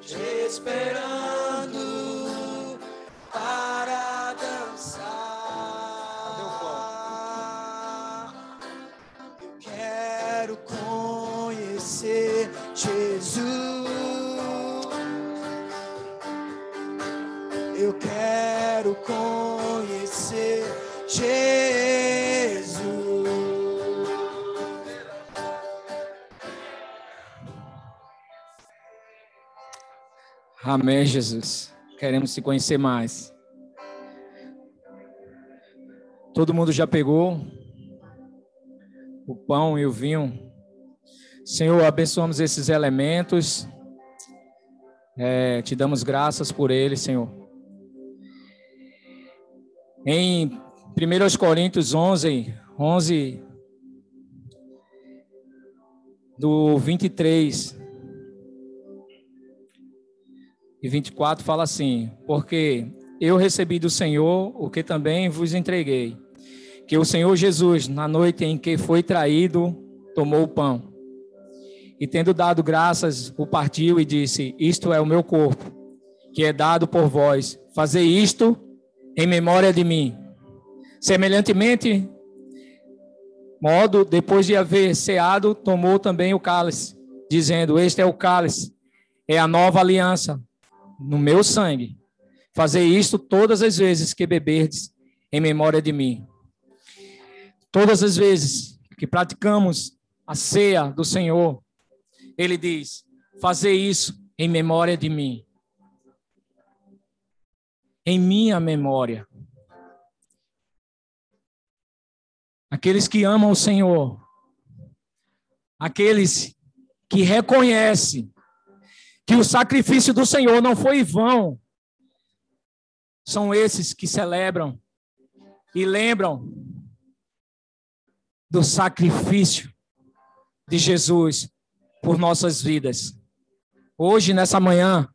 Te Amém, Jesus. Queremos se conhecer mais. Todo mundo já pegou o pão e o vinho. Senhor, abençoamos esses elementos. É, te damos graças por eles, Senhor. Em 1 Coríntios 11, 11, do 23 e 24, fala assim: Porque eu recebi do Senhor o que também vos entreguei, que o Senhor Jesus, na noite em que foi traído, tomou o pão. E tendo dado graças, o partiu e disse: Isto é o meu corpo, que é dado por vós. Fazei isto em memória de mim. Semelhantemente, modo, depois de haver ceado, tomou também o cálice, dizendo: Este é o cálice, é a nova aliança, no meu sangue. Fazei isto todas as vezes que beberdes, em memória de mim. Todas as vezes que praticamos a ceia do Senhor, ele diz: Fazer isso em memória de mim. Em minha memória. Aqueles que amam o Senhor, aqueles que reconhecem que o sacrifício do Senhor não foi vão, são esses que celebram e lembram do sacrifício de Jesus por nossas vidas. Hoje, nessa manhã,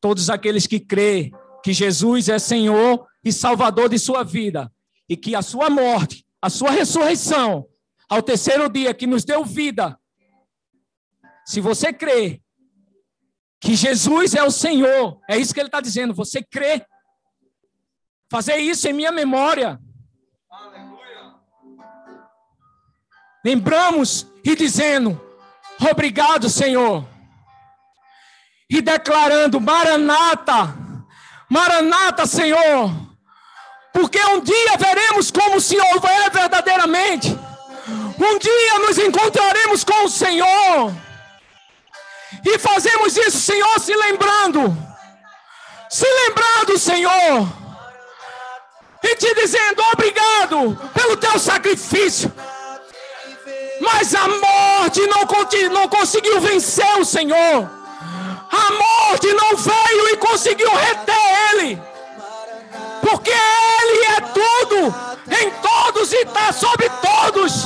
todos aqueles que crê que Jesus é Senhor e Salvador de sua vida e que a sua morte, a sua ressurreição, ao terceiro dia que nos deu vida, se você crê que Jesus é o Senhor, é isso que ele está dizendo, você crê, fazer isso em minha memória. Lembramos e dizendo: Obrigado, Senhor. E declarando: Maranata, Maranata, Senhor. Porque um dia veremos como o Senhor é verdadeiramente. Um dia nos encontraremos com o Senhor. E fazemos isso, Senhor, se lembrando. Se lembrando, Senhor. E te dizendo obrigado pelo teu sacrifício. Mas a morte não, não conseguiu vencer o Senhor. A morte não veio e conseguiu reter ele. Porque ele é tudo, em todos e está sobre todos.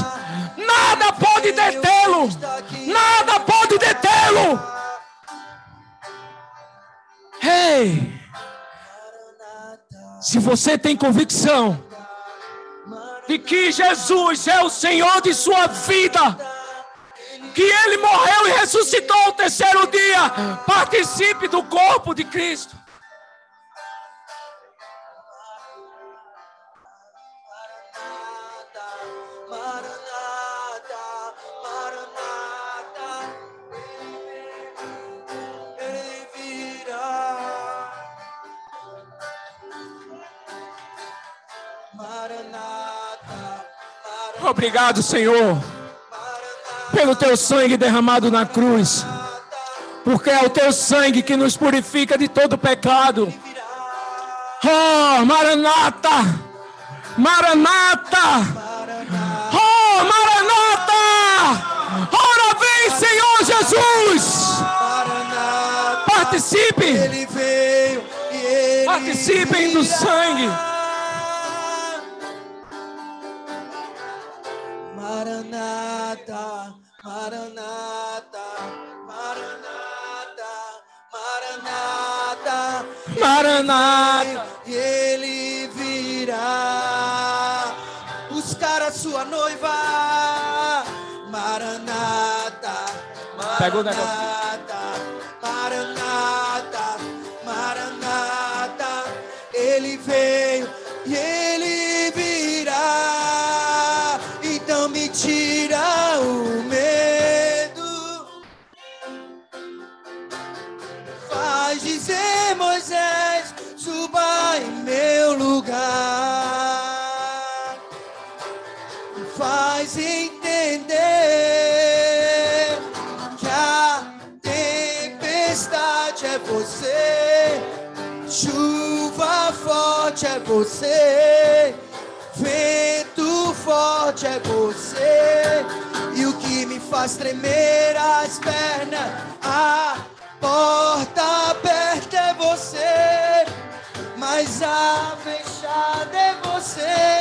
Nada pode detê-lo. Nada pode detê-lo. Ei! Se você tem convicção de que Jesus é o Senhor de sua vida, que ele morreu e ressuscitou ao terceiro dia, participe do corpo de Cristo. Obrigado, Senhor, pelo teu sangue derramado na cruz, porque é o teu sangue que nos purifica de todo pecado. Oh, Maranata! Maranata! Oh, Maranata! Ora vem, Senhor Jesus! Participe! Participem do sangue. Maranata, Maranata, Maranata, Maranata, Maranata. Ele virá buscar a sua noiva. Maranata, Pegou o negócio. Você. Vento forte é você. E o que me faz tremer as pernas, a porta aberta é você. Mas a fechada é você.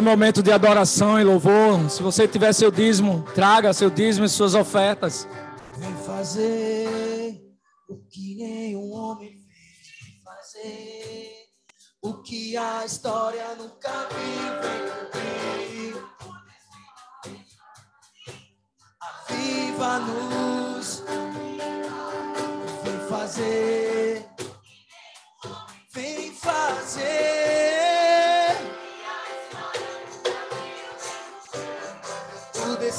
Nesse momento de adoração e louvor, se você tiver seu dízimo, traga seu dízimo e suas ofertas. Vem fazer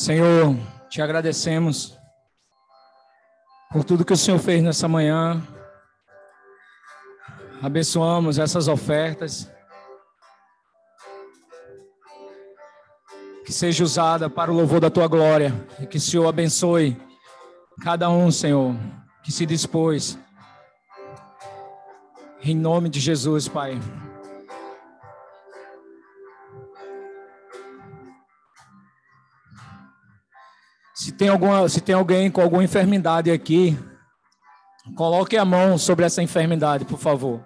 Senhor, te agradecemos por tudo que o Senhor fez nessa manhã. Abençoamos essas ofertas. Que seja usada para o louvor da tua glória. E que o Senhor abençoe cada um, Senhor, que se dispôs. Em nome de Jesus, Pai. Se tem, alguma, se tem alguém com alguma enfermidade aqui, coloque a mão sobre essa enfermidade, por favor.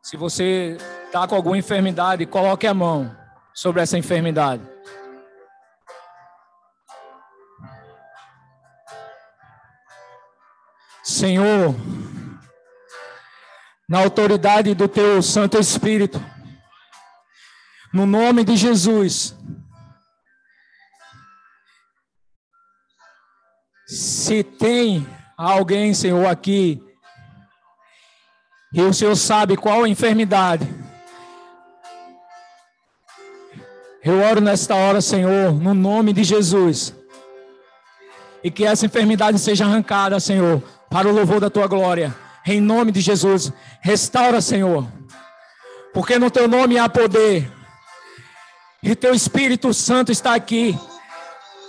Se você está com alguma enfermidade, coloque a mão sobre essa enfermidade. Senhor, na autoridade do teu Santo Espírito, no nome de Jesus, Se tem alguém, Senhor, aqui, e o Senhor sabe qual a enfermidade, eu oro nesta hora, Senhor, no nome de Jesus, e que essa enfermidade seja arrancada, Senhor, para o louvor da tua glória, em nome de Jesus. Restaura, Senhor, porque no teu nome há poder, e teu Espírito Santo está aqui.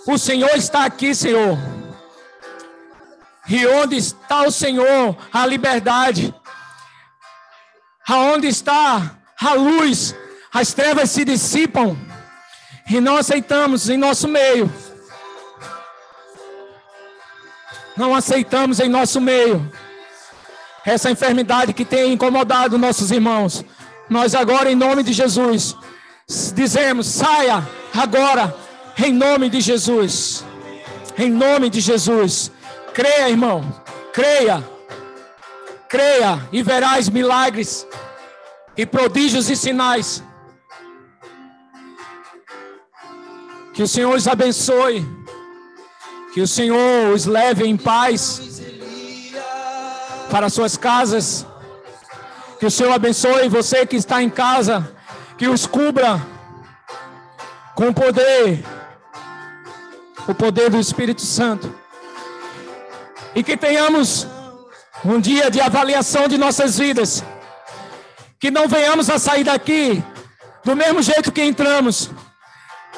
O Senhor está aqui, Senhor. E onde está o Senhor, a liberdade? Aonde está a luz? As trevas se dissipam e não aceitamos em nosso meio. Não aceitamos em nosso meio essa enfermidade que tem incomodado nossos irmãos. Nós agora, em nome de Jesus, dizemos: saia agora, em nome de Jesus. Em nome de Jesus. Creia, irmão. Creia. Creia e verás milagres e prodígios e sinais. Que o Senhor os abençoe. Que o Senhor os leve em paz para suas casas. Que o Senhor abençoe você que está em casa, que os cubra com poder, o poder do Espírito Santo. E que tenhamos um dia de avaliação de nossas vidas. Que não venhamos a sair daqui do mesmo jeito que entramos,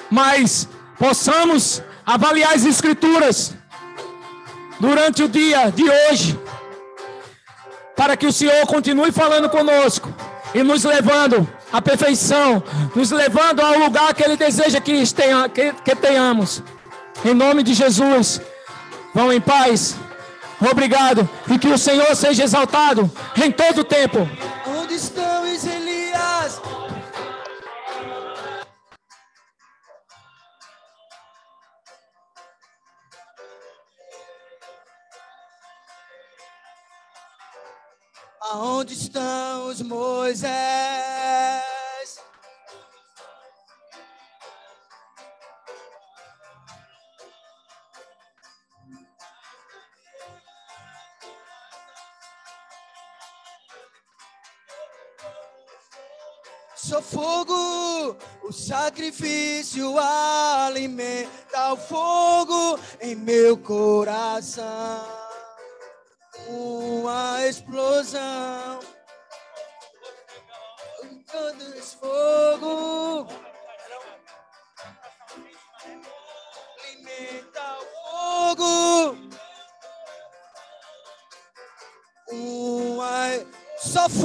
mas possamos avaliar as Escrituras durante o dia de hoje, para que o Senhor continue falando conosco e nos levando à perfeição, nos levando ao lugar que Ele deseja que, tenha, que, que tenhamos. Em nome de Jesus, vão em paz. Obrigado. E que o Senhor seja exaltado em todo o tempo. Onde estão os Elias? Aonde estão os Moisés? Sou fogo, o sacrifício alimenta o fogo em meu coração. Uma explosão. Todo esse fogo alimenta o fogo. Uma só fogo.